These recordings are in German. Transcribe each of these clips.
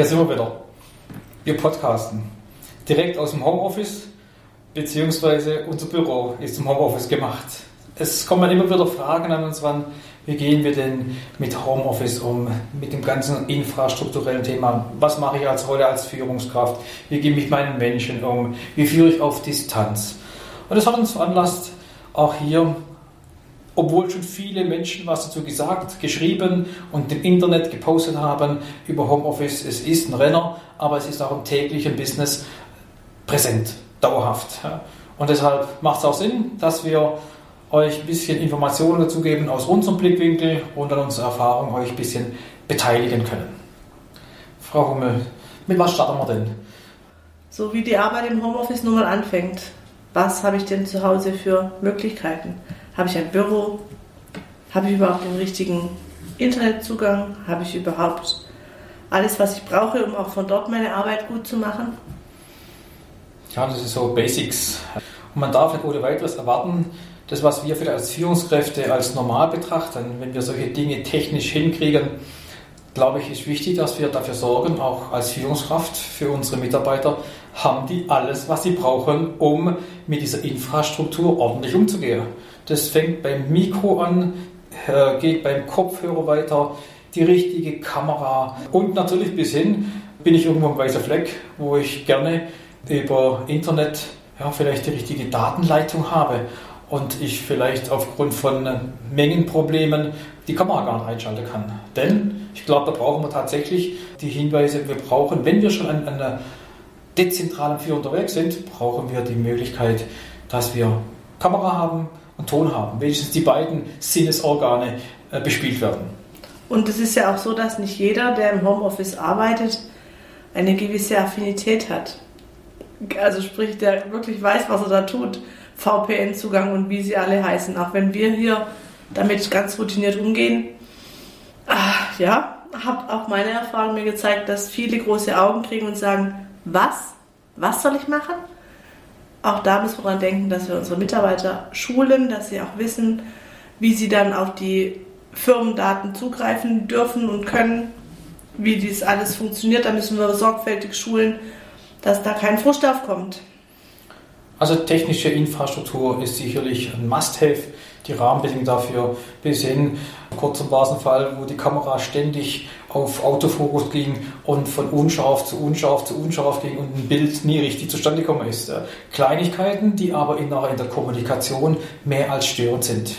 Hier sind wir wieder. Wir podcasten. Direkt aus dem Homeoffice, beziehungsweise unser Büro ist zum Homeoffice gemacht. Es kommen immer wieder Fragen an uns ran, wie gehen wir denn mit Homeoffice um, mit dem ganzen infrastrukturellen Thema? Was mache ich als Rolle als Führungskraft? Wie gehe ich mit meinen Menschen um? Wie führe ich auf Distanz? Und das hat uns veranlasst, auch hier, obwohl schon viele Menschen was dazu gesagt, geschrieben und im Internet gepostet haben über Homeoffice, es ist ein Renner, aber es ist auch im täglichen Business präsent, dauerhaft. Und deshalb macht es auch Sinn, dass wir euch ein bisschen Informationen dazu geben aus unserem Blickwinkel und an unserer Erfahrung euch ein bisschen beteiligen können. Frau Hummel, mit was starten wir denn? So wie die Arbeit im Homeoffice nun mal anfängt. Was habe ich denn zu Hause für Möglichkeiten? Habe ich ein Büro? Habe ich überhaupt den richtigen Internetzugang? Habe ich überhaupt alles, was ich brauche, um auch von dort meine Arbeit gut zu machen? Ja, das ist so Basics. Und man darf nicht ohne weiteres erwarten, das, was wir als Führungskräfte als normal betrachten, wenn wir solche Dinge technisch hinkriegen, glaube ich, ist wichtig, dass wir dafür sorgen, auch als Führungskraft für unsere Mitarbeiter, haben die alles, was sie brauchen, um mit dieser Infrastruktur ordentlich umzugehen. Das fängt beim Mikro an, äh, geht beim Kopfhörer weiter, die richtige Kamera und natürlich bis hin bin ich irgendwo im weißen Fleck, wo ich gerne über Internet ja, vielleicht die richtige Datenleitung habe und ich vielleicht aufgrund von Mengenproblemen die Kamera gar nicht einschalten kann. Denn ich glaube, da brauchen wir tatsächlich die Hinweise, wir brauchen, wenn wir schon an, an einer dezentralen Führung unterwegs sind, brauchen wir die Möglichkeit, dass wir Kamera haben und Ton haben. Wenigstens die beiden Sinnesorgane äh, bespielt werden. Und es ist ja auch so, dass nicht jeder, der im Homeoffice arbeitet, eine gewisse Affinität hat. Also sprich, der wirklich weiß, was er da tut. VPN-Zugang und wie sie alle heißen. Auch wenn wir hier damit ganz routiniert umgehen. Ach, ja, hat auch meine Erfahrung mir gezeigt, dass viele große Augen kriegen und sagen, was? Was soll ich machen? Auch da müssen wir daran denken, dass wir unsere Mitarbeiter schulen, dass sie auch wissen, wie sie dann auf die Firmendaten zugreifen dürfen und können, wie dies alles funktioniert. Da müssen wir sorgfältig schulen, dass da kein Frust aufkommt. Also technische Infrastruktur ist sicherlich ein Must-Have. Die Rahmenbedingungen dafür bis hin, kurz war es ein Fall, wo die Kamera ständig auf Autofokus ging und von unscharf zu unscharf zu unscharf ging und ein Bild nie richtig zustande gekommen ist. Kleinigkeiten, die aber in der, Kommunikation mehr als störend sind.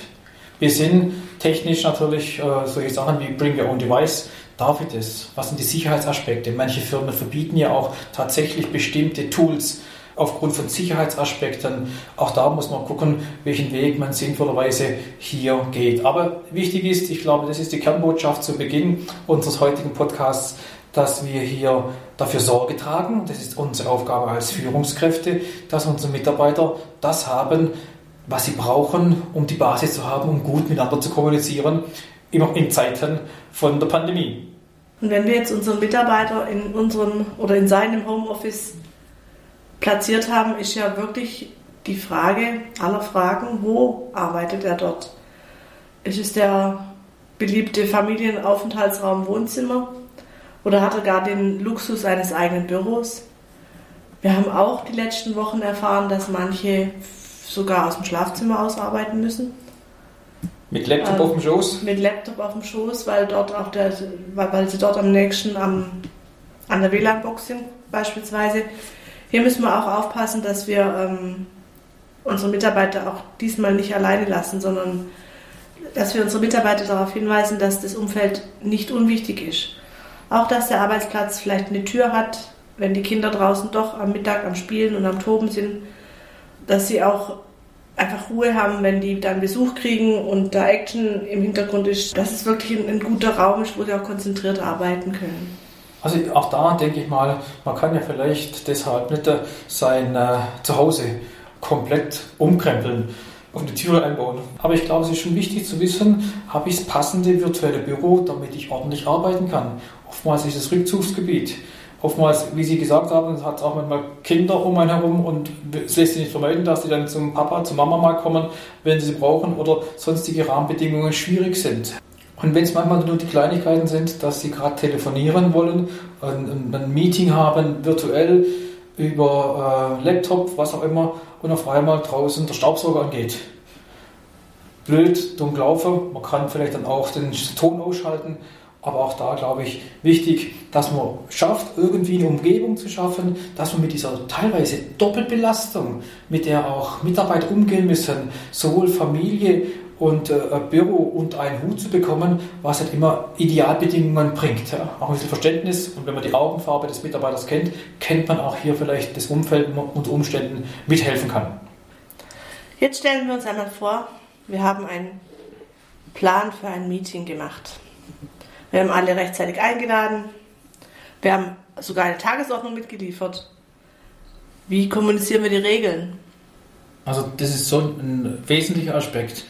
Bis hin technisch natürlich äh, solche Sachen wie Bring Your Own Device, darf ich das? Was sind die Sicherheitsaspekte? Manche Firmen verbieten ja auch tatsächlich bestimmte Tools, aufgrund von Sicherheitsaspekten. Auch da muss man gucken, welchen Weg man sinnvollerweise hier geht. Aber wichtig ist, ich glaube, das ist die Kernbotschaft zu Beginn unseres heutigen Podcasts, dass wir hier dafür Sorge tragen. Das ist unsere Aufgabe als Führungskräfte, dass unsere Mitarbeiter das haben, was sie brauchen, um die Basis zu haben, um gut miteinander zu kommunizieren, immer in Zeiten von der Pandemie. Und wenn wir jetzt unseren Mitarbeiter in unserem oder in seinem Homeoffice platziert haben, ist ja wirklich die Frage aller Fragen, wo arbeitet er dort? Ist es der beliebte Familienaufenthaltsraum Wohnzimmer oder hat er gar den Luxus eines eigenen Büros? Wir haben auch die letzten Wochen erfahren, dass manche sogar aus dem Schlafzimmer aus arbeiten müssen. Mit Laptop ähm, auf dem Schoß? Mit Laptop auf dem Schoß, weil, dort auch der, weil sie dort am nächsten am, an der WLAN-Box sind beispielsweise. Hier müssen wir auch aufpassen, dass wir ähm, unsere Mitarbeiter auch diesmal nicht alleine lassen, sondern dass wir unsere Mitarbeiter darauf hinweisen, dass das Umfeld nicht unwichtig ist. Auch dass der Arbeitsplatz vielleicht eine Tür hat, wenn die Kinder draußen doch am Mittag am Spielen und am Toben sind, dass sie auch einfach Ruhe haben, wenn die dann Besuch kriegen und da Action im Hintergrund ist, dass es wirklich ein, ein guter Raum ist, wo sie auch konzentriert arbeiten können. Also auch da denke ich mal, man kann ja vielleicht deshalb nicht sein äh, Zuhause komplett umkrempeln und die Türe einbauen. Aber ich glaube, es ist schon wichtig zu wissen, habe ich das passende virtuelle Büro, damit ich ordentlich arbeiten kann. Oftmals ist es Rückzugsgebiet. Oftmals, wie Sie gesagt haben, hat es auch manchmal Kinder um einen herum und es lässt sich nicht vermeiden, dass sie dann zum Papa, zur Mama mal kommen, wenn sie sie brauchen oder sonstige Rahmenbedingungen schwierig sind. Und wenn es manchmal nur die Kleinigkeiten sind, dass sie gerade telefonieren wollen, ein, ein, Meeting haben, virtuell über äh, Laptop, was auch immer, und auf einmal draußen der Staubsauger angeht. Blöd, dumm laufen, man kann vielleicht dann auch den Ton ausschalten, aber auch da glaube ich wichtig, dass man schafft, irgendwie eine Umgebung zu schaffen, dass man mit dieser teilweise Doppelbelastung, mit der auch Mitarbeiter umgehen müssen, sowohl Familie und äh, Büro und einen Hut zu bekommen, was halt immer Idealbedingungen bringt. Ja. Auch ein bisschen Verständnis und wenn man die Augenfarbe des Mitarbeiters kennt, kennt man auch hier vielleicht das Umfeld und Umständen mithelfen kann. Jetzt stellen wir uns einmal vor, wir haben einen Plan für ein Meeting gemacht. Wir haben alle rechtzeitig eingeladen. Wir haben sogar eine Tagesordnung mitgeliefert. Wie kommunizieren wir die Regeln? Also das ist so ein wesentlicher Aspekt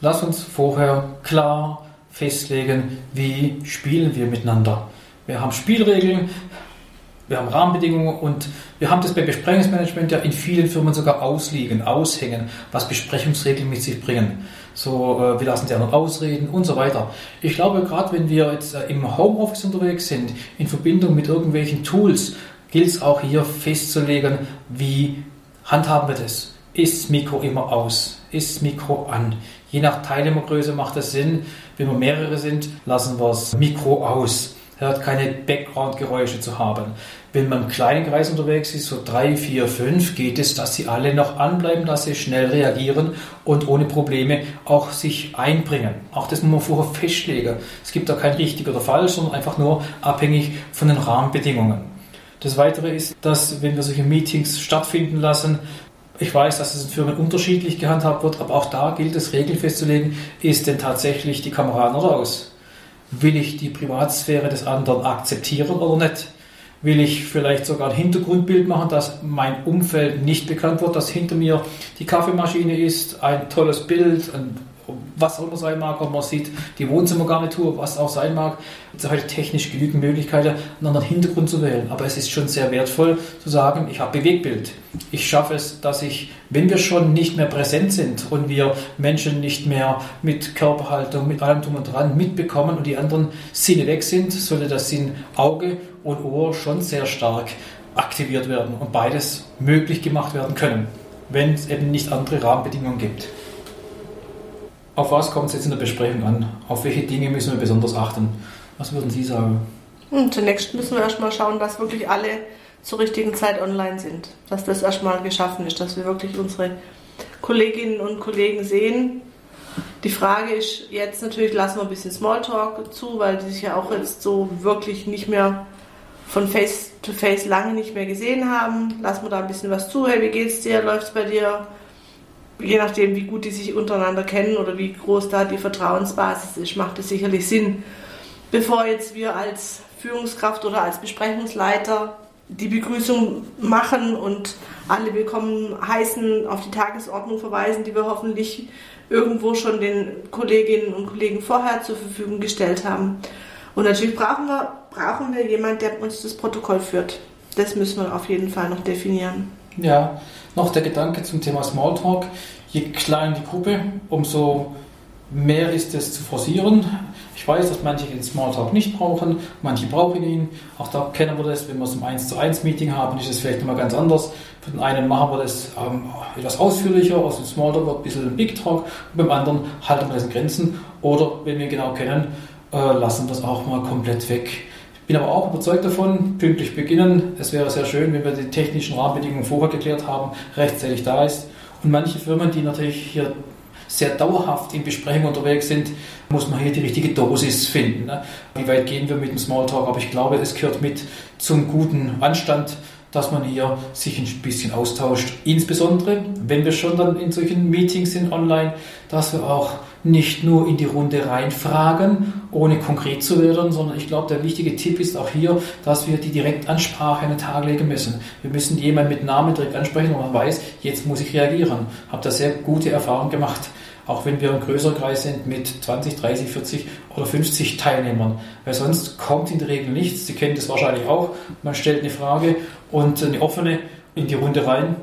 lass uns vorher klar festlegen, wie spielen wir miteinander. Wir haben Spielregeln, wir haben Rahmenbedingungen und wir haben das bei Besprechungsmanagement ja in vielen Firmen sogar ausliegen, aushängen, was Besprechungsregeln mit sich bringen. So, äh, wir lassen die anderen ausreden und so weiter. Ich glaube, gerade wenn wir jetzt äh, im Homeoffice unterwegs sind, in Verbindung mit irgendwelchen Tools, gilt es auch hier festzulegen, wie handhaben wir das. Ist Mikro immer aus? Ist Mikro an? Je nach Teilnehmergröße macht es Sinn. Wenn wir mehrere sind, lassen wir das Mikro aus. Er hat keine Background-Geräusche zu haben. Wenn man im kleinen Kreis unterwegs ist, so drei, vier, fünf, geht es, dass sie alle noch anbleiben, dass sie schnell reagieren und ohne Probleme auch sich einbringen. Auch das muss man vorher festlegen. Es gibt da kein richtig oder falsch, sondern einfach nur abhängig von den Rahmenbedingungen. Das Weitere ist, dass wenn wir solche Meetings stattfinden lassen, ich weiß, dass es in Firmen unterschiedlich gehandhabt wird, aber auch da gilt es, Regeln festzulegen. Ist denn tatsächlich die Kamera oder aus? Will ich die Privatsphäre des anderen akzeptieren oder nicht? Will ich vielleicht sogar ein Hintergrundbild machen, dass mein Umfeld nicht bekannt wird, dass hinter mir die Kaffeemaschine ist, ein tolles Bild, ein was auch immer sein mag, ob man sieht die Wohnzimmergarnitur, was auch sein mag. Es heute technisch genügend Möglichkeiten, einen anderen Hintergrund zu wählen. Aber es ist schon sehr wertvoll zu sagen, ich habe Bewegbild. Ich schaffe es, dass ich, wenn wir schon nicht mehr präsent sind und wir Menschen nicht mehr mit Körperhaltung, mit allem drum und dran mitbekommen und die anderen Sinne weg sind, sollte das Sinn Auge und Ohr schon sehr stark aktiviert werden und beides möglich gemacht werden können, wenn es eben nicht andere Rahmenbedingungen gibt. Auf was kommt es jetzt in der Besprechung an? Auf welche Dinge müssen wir besonders achten? Was würden Sie sagen? Hm, zunächst müssen wir erstmal schauen, dass wirklich alle zur richtigen Zeit online sind. Dass das erstmal geschaffen ist, dass wir wirklich unsere Kolleginnen und Kollegen sehen. Die Frage ist jetzt natürlich, lassen wir ein bisschen Smalltalk zu, weil die sich ja auch jetzt so wirklich nicht mehr von Face to Face lange nicht mehr gesehen haben. Lassen wir da ein bisschen was zu. Hey, wie geht's dir? Läuft's bei dir? Je nachdem, wie gut die sich untereinander kennen oder wie groß da die Vertrauensbasis ist, macht es sicherlich Sinn, bevor jetzt wir als Führungskraft oder als Besprechungsleiter die Begrüßung machen und alle willkommen heißen, auf die Tagesordnung verweisen, die wir hoffentlich irgendwo schon den Kolleginnen und Kollegen vorher zur Verfügung gestellt haben. Und natürlich brauchen wir, brauchen wir jemanden, der uns das Protokoll führt. Das müssen wir auf jeden Fall noch definieren. Ja, noch der Gedanke zum Thema Smalltalk. Je kleiner die Gruppe, umso mehr ist es zu forcieren. Ich weiß, dass manche den Smalltalk nicht brauchen, manche brauchen ihn. Auch da kennen wir das, wenn wir es im 1 zu 1 Meeting haben, ist es vielleicht immer ganz anders. Für den einen machen wir das ähm, etwas ausführlicher, aus dem Smalltalk wird ein bisschen ein Big Talk, und beim anderen halten wir das in Grenzen. Oder wenn wir genau kennen, äh, lassen wir das auch mal komplett weg. Bin aber auch überzeugt davon, pünktlich beginnen. Es wäre sehr schön, wenn wir die technischen Rahmenbedingungen vorher geklärt haben, rechtzeitig da ist. Und manche Firmen, die natürlich hier sehr dauerhaft in Besprechungen unterwegs sind, muss man hier die richtige Dosis finden. Ne? Wie weit gehen wir mit dem Smalltalk? Aber ich glaube, es gehört mit zum guten Anstand, dass man hier sich ein bisschen austauscht. Insbesondere, wenn wir schon dann in solchen Meetings sind online, dass wir auch nicht nur in die Runde reinfragen, ohne konkret zu werden, sondern ich glaube, der wichtige Tipp ist auch hier, dass wir die Direktansprache an den Tag legen müssen. Wir müssen jemanden mit Namen direkt ansprechen, wo man weiß, jetzt muss ich reagieren. Habe da sehr gute Erfahrungen gemacht. Auch wenn wir ein größerer Kreis sind mit 20, 30, 40 oder 50 Teilnehmern. Weil sonst kommt in der Regel nichts. Sie kennen das wahrscheinlich auch. Man stellt eine Frage und eine offene in die Runde rein.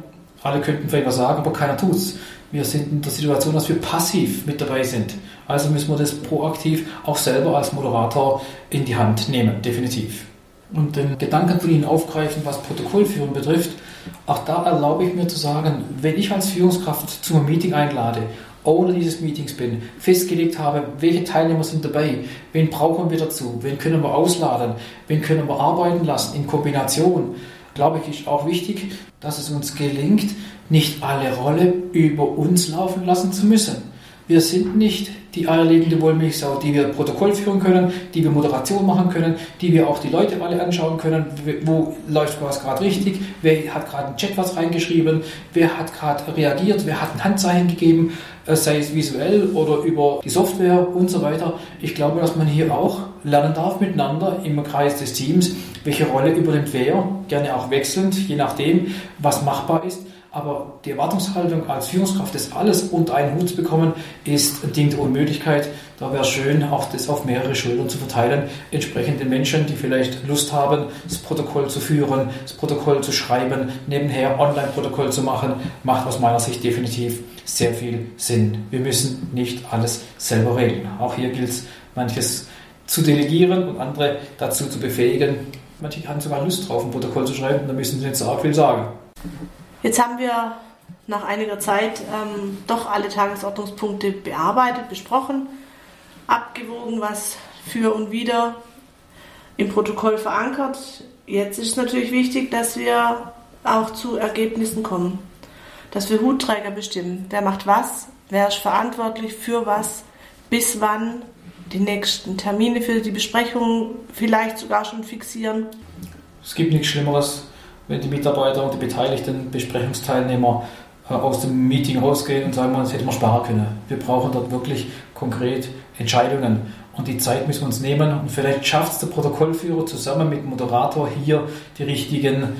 Alle könnten vielleicht was sagen, aber keiner tut's. Wir sind in der Situation, dass wir passiv mit dabei sind. Also müssen wir das proaktiv auch selber als Moderator in die Hand nehmen, definitiv. Und den Gedanken von Ihnen aufgreifen, was Protokollführung betrifft, auch da erlaube ich mir zu sagen, wenn ich als Führungskraft zu einem Meeting einlade, Owner dieses Meetings bin, festgelegt habe, welche Teilnehmer sind dabei, wen brauchen wir dazu, wen können wir ausladen, wen können wir arbeiten lassen in Kombination, glaube ich, ist auch wichtig, dass es uns gelingt, nicht alle Rolle über uns laufen lassen zu müssen. Wir sind nicht die eierlegende Wollmilchsau, die wir Protokoll führen können, die wir Moderation machen können, die wir auch die Leute alle anschauen können, wo läuft was gerade richtig, wer hat gerade im Chat was reingeschrieben, wer hat gerade reagiert, wer hat ein Handzeichen gegeben, äh, sei es visuell oder über die Software und so weiter. Ich glaube, dass man hier auch lernen darf miteinander im Kreis des Teams, welche Rolle übernimmt wer, gerne auch wechselnd, je nachdem, was machbar ist aber die Erwartungshaltung als Führungskraft, das alles unter einen Hut zu bekommen, ist ein Ding der Unmöglichkeit. Da wäre es schön, auch das auf mehrere Schultern zu verteilen. Entsprechend den Menschen, die vielleicht Lust haben, das Protokoll zu führen, das Protokoll zu schreiben, nebenher Online-Protokoll zu machen, macht aus meiner Sicht definitiv sehr viel Sinn. Wir müssen nicht alles selber regeln. Auch hier gilt es, manches zu delegieren und andere dazu zu befähigen. Manche haben sogar Lust drauf, ein Protokoll zu schreiben, da müssen sie nicht so arg viel sagen. Jetzt haben wir nach einiger Zeit ähm, doch alle Tagesordnungspunkte bearbeitet, besprochen, abgewogen, was für und wieder im Protokoll verankert. Jetzt ist es natürlich wichtig, dass wir auch zu Ergebnissen kommen, dass wir Hutträger bestimmen. Wer macht was? Wer ist verantwortlich für was? Bis wann? Die nächsten Termine für die Besprechung vielleicht sogar schon fixieren. Es gibt nichts Schlimmeres, wenn die Mitarbeiter und die beteiligten Besprechungsteilnehmer äh, aus dem Meeting rausgehen und sagen, das hätte man sparen können. Wir brauchen dort wirklich konkret Entscheidungen. Und die Zeit müssen wir uns nehmen. Und vielleicht schafft es der Protokollführer zusammen mit dem Moderator hier die richtigen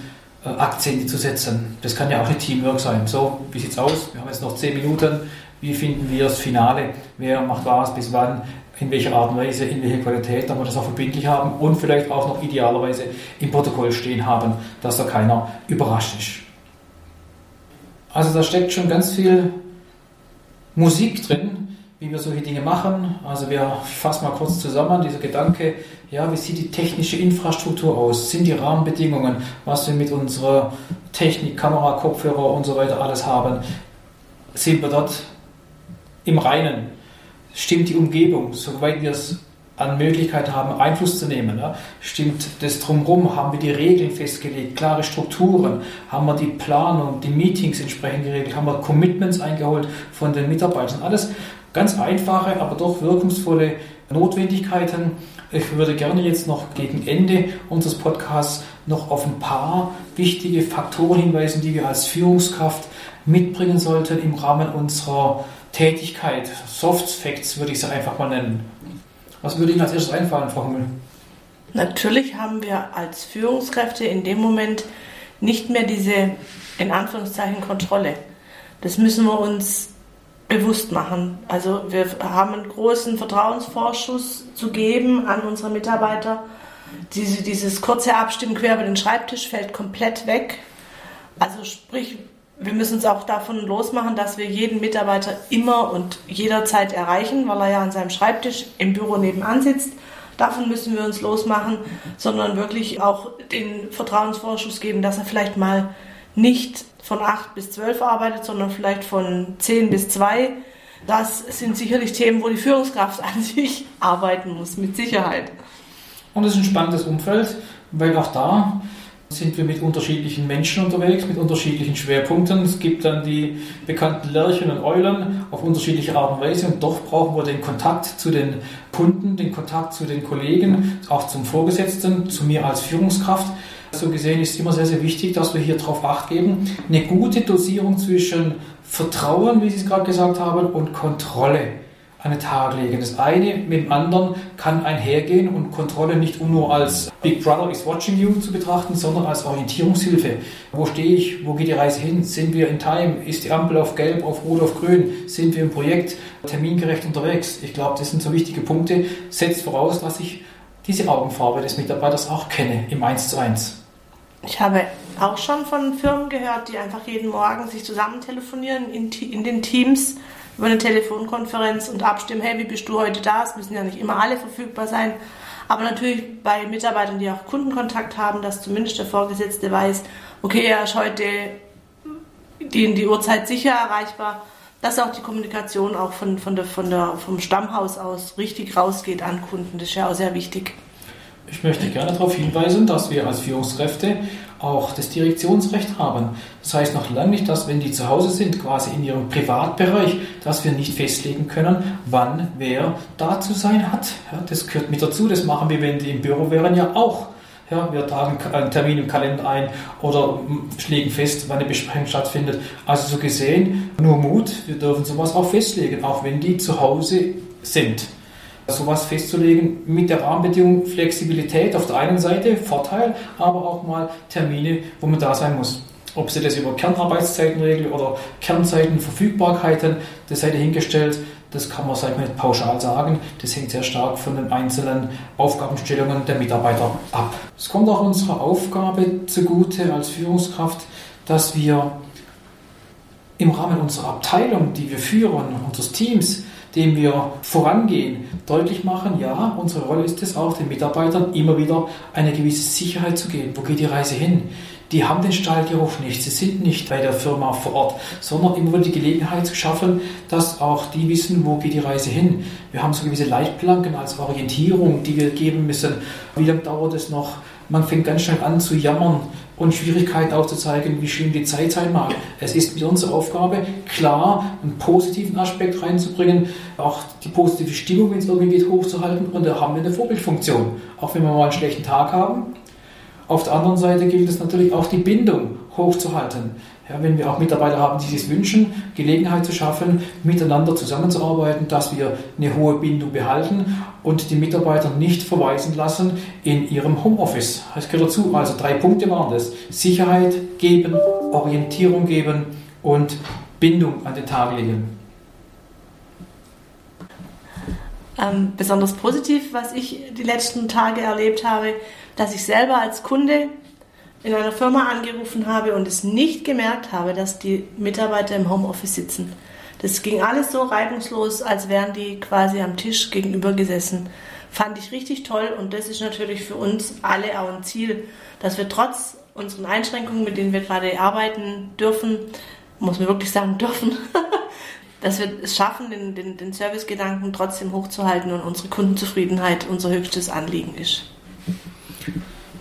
äh, Akzente zu setzen. Das kann ja auch ein Teamwork sein. So, wie sieht es aus? Wir haben jetzt noch zehn Minuten. Wie finden wir das Finale? Wer macht was bis wann? In welcher Art und Weise, in welcher Qualität, damit wir das auch verbindlich haben und vielleicht auch noch idealerweise im Protokoll stehen haben, dass da keiner überrascht ist. Also da steckt schon ganz viel Musik drin, wie wir solche Dinge machen. Also wir fassen mal kurz zusammen, dieser Gedanke, ja, wie sieht die technische Infrastruktur aus? Sind die Rahmenbedingungen, was wir mit unserer Technik, Kamera, Kopfhörer und so weiter alles haben, sind wir dort im Reinen? Stimmt die Umgebung, soweit wir es an Möglichkeiten haben, Einfluss zu nehmen? Ja? Stimmt das drumherum? Haben wir die Regeln festgelegt, klare Strukturen? Haben wir die Planung, die Meetings entsprechend geregelt? Haben wir Commitments eingeholt von den Mitarbeitern? Alles ganz einfache, aber doch wirkungsvolle Notwendigkeiten. Ich würde gerne jetzt noch gegen Ende unseres Podcasts noch auf ein paar wichtige Faktoren hinweisen, die wir als Führungskraft mitbringen sollten im Rahmen unserer Tätigkeit, Soft Facts würde ich sie einfach mal nennen. Was würde Ihnen als erstes einfallen, Frau Hummel? Natürlich haben wir als Führungskräfte in dem Moment nicht mehr diese, in Anführungszeichen, Kontrolle. Das müssen wir uns bewusst machen. Also wir haben einen großen Vertrauensvorschuss zu geben an unsere Mitarbeiter. Diese, dieses kurze Abstimmen quer über den Schreibtisch fällt komplett weg. Also sprich, wir müssen uns auch davon losmachen, dass wir jeden Mitarbeiter immer und jederzeit erreichen, weil er ja an seinem Schreibtisch im Büro nebenan sitzt. Davon müssen wir uns losmachen, sondern wirklich auch den Vertrauensvorschuss geben, dass er vielleicht mal nicht von 8 bis 12 arbeitet, sondern vielleicht von 10 bis 2. Das sind sicherlich Themen, wo die Führungskraft an sich arbeiten muss, mit Sicherheit. Und es ist ein spannendes Umfeld, weil auch da sind wir mit unterschiedlichen Menschen unterwegs, mit unterschiedlichen Schwerpunkten. Es gibt dann die bekannten Lerchen und Eulen auf unterschiedliche Art und Weise und doch brauchen wir den Kontakt zu den Kunden, den Kontakt zu den Kollegen, auch zum Vorgesetzten, zu mir als Führungskraft. So gesehen ist es immer sehr, sehr wichtig, dass wir hier darauf Acht geben, eine gute Dosierung zwischen Vertrauen, wie Sie es gerade gesagt haben, und Kontrolle an den Tag legen. Das eine mit dem anderen kann einhergehen und Kontrolle nicht nur als Big Brother is watching you zu betrachten, sondern als Orientierungshilfe. Wo stehe ich? Wo geht die Reise hin? Sind wir in Time? Ist die Ampel auf Gelb, auf Rot, auf Grün? Sind wir im Projekt termingerecht unterwegs? Ich glaube, das sind so wichtige Punkte. Setzt voraus, dass ich diese Augenfarbe des Mitarbeiters auch kenne im 1 zu 1. Ich habe auch schon von Firmen gehört, die einfach jeden Morgen sich zusammen telefonieren in, in den Teams über eine Telefonkonferenz und abstimmen, hey, wie bist du heute da? Es müssen ja nicht immer alle verfügbar sein. Aber natürlich bei Mitarbeitern, die auch Kundenkontakt haben, dass zumindest der Vorgesetzte weiß, okay, er ist heute die in die Uhrzeit sicher erreichbar, dass auch die Kommunikation auch von, von der, von der, vom Stammhaus aus richtig rausgeht an Kunden. Das ist ja auch sehr wichtig. Ich möchte gerne darauf hinweisen, dass wir als Führungskräfte auch das Direktionsrecht haben. Das heißt noch lange nicht, dass wenn die zu Hause sind, quasi in ihrem Privatbereich, dass wir nicht festlegen können, wann wer da zu sein hat. Ja, das gehört mit dazu. Das machen wir, wenn die im Büro wären, ja auch. Ja, wir tragen einen Termin im Kalender ein oder legen fest, wann eine Besprechung stattfindet. Also so gesehen, nur Mut, wir dürfen sowas auch festlegen, auch wenn die zu Hause sind sowas festzulegen mit der Rahmenbedingung Flexibilität auf der einen Seite, Vorteil, aber auch mal Termine, wo man da sein muss. Ob sie das über Kernarbeitszeiten regeln oder Kernzeitenverfügbarkeiten, das sei dahingestellt. Das kann man sag mal, nicht pauschal sagen. Das hängt sehr stark von den einzelnen Aufgabenstellungen der Mitarbeiter ab. Es kommt auch unserer Aufgabe zugute als Führungskraft, dass wir im Rahmen unserer Abteilung, die wir führen, unseres Teams, dem wir vorangehen, deutlich machen, ja, unsere Rolle ist es auch, den Mitarbeitern immer wieder eine gewisse Sicherheit zu geben. Wo geht die Reise hin? Die haben den Stahlgeruch nicht, sie sind nicht bei der Firma vor Ort, sondern immer wieder die Gelegenheit zu schaffen, dass auch die wissen, wo geht die Reise hin. Wir haben so gewisse Leitplanken als Orientierung, die wir geben müssen. Wie lange dauert es noch? Man fängt ganz schnell an zu jammern und Schwierigkeiten aufzuzeigen, wie schlimm die Zeit sein mag. Es ist mit unserer Aufgabe, klar einen positiven Aspekt reinzubringen, auch die positive Stimmung, wenn es irgendwie geht, hochzuhalten und da haben wir eine Vorbildfunktion. Auch wenn wir mal einen schlechten Tag haben. Auf der anderen Seite gilt es natürlich auch die Bindung hochzuhalten. Ja, wenn wir auch Mitarbeiter haben, die sich wünschen, Gelegenheit zu schaffen, miteinander zusammenzuarbeiten, dass wir eine hohe Bindung behalten und die Mitarbeiter nicht verweisen lassen in ihrem Homeoffice. Das gehört dazu. Also drei Punkte waren das. Sicherheit geben, Orientierung geben und Bindung an den Tag legen. Ähm, besonders positiv, was ich die letzten Tage erlebt habe, dass ich selber als Kunde in einer Firma angerufen habe und es nicht gemerkt habe, dass die Mitarbeiter im Homeoffice sitzen. Das ging alles so reibungslos, als wären die quasi am Tisch gegenüber gesessen. Fand ich richtig toll und das ist natürlich für uns alle auch ein Ziel, dass wir trotz unseren Einschränkungen, mit denen wir gerade arbeiten dürfen, muss man wirklich sagen dürfen, dass wir es schaffen, den, den, den Servicegedanken trotzdem hochzuhalten und unsere Kundenzufriedenheit unser höchstes Anliegen ist.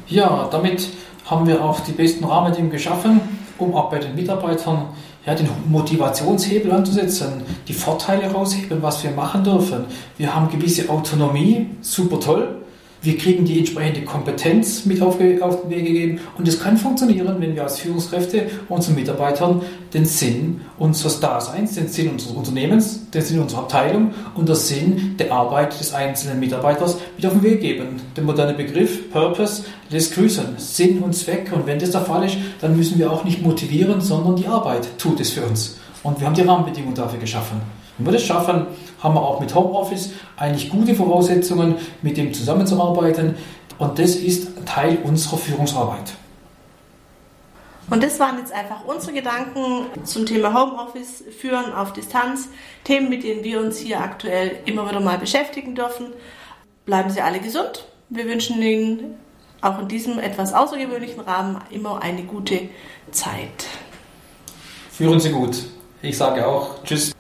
Ja, damit haben wir auch die besten Rahmenbedingungen geschaffen, um auch bei den Mitarbeitern ja, den Motivationshebel anzusetzen, die Vorteile rausheben, was wir machen dürfen. Wir haben gewisse Autonomie, super toll. Wir kriegen die entsprechende Kompetenz mit auf, auf den Weg gegeben und es kann funktionieren, wenn wir als Führungskräfte unseren Mitarbeitern den Sinn unseres Daseins, den Sinn unseres Unternehmens, den Sinn unserer Abteilung und den Sinn der Arbeit des einzelnen Mitarbeiters mit auf den Weg geben. Der moderne Begriff Purpose lässt grüßen, Sinn und Zweck und wenn das der Fall ist, dann müssen wir auch nicht motivieren, sondern die Arbeit tut es für uns. Und wir haben die Rahmenbedingungen dafür geschaffen. Wenn wir das schaffen, haben wir auch mit Homeoffice eigentlich gute Voraussetzungen, mit dem zusammenzuarbeiten. Und das ist Teil unserer Führungsarbeit. Und das waren jetzt einfach unsere Gedanken zum Thema Homeoffice, Führen auf Distanz, Themen, mit denen wir uns hier aktuell immer wieder mal beschäftigen dürfen. Bleiben Sie alle gesund. Wir wünschen Ihnen auch in diesem etwas außergewöhnlichen Rahmen immer eine gute Zeit. Führen Sie gut. Ich sage auch Tschüss.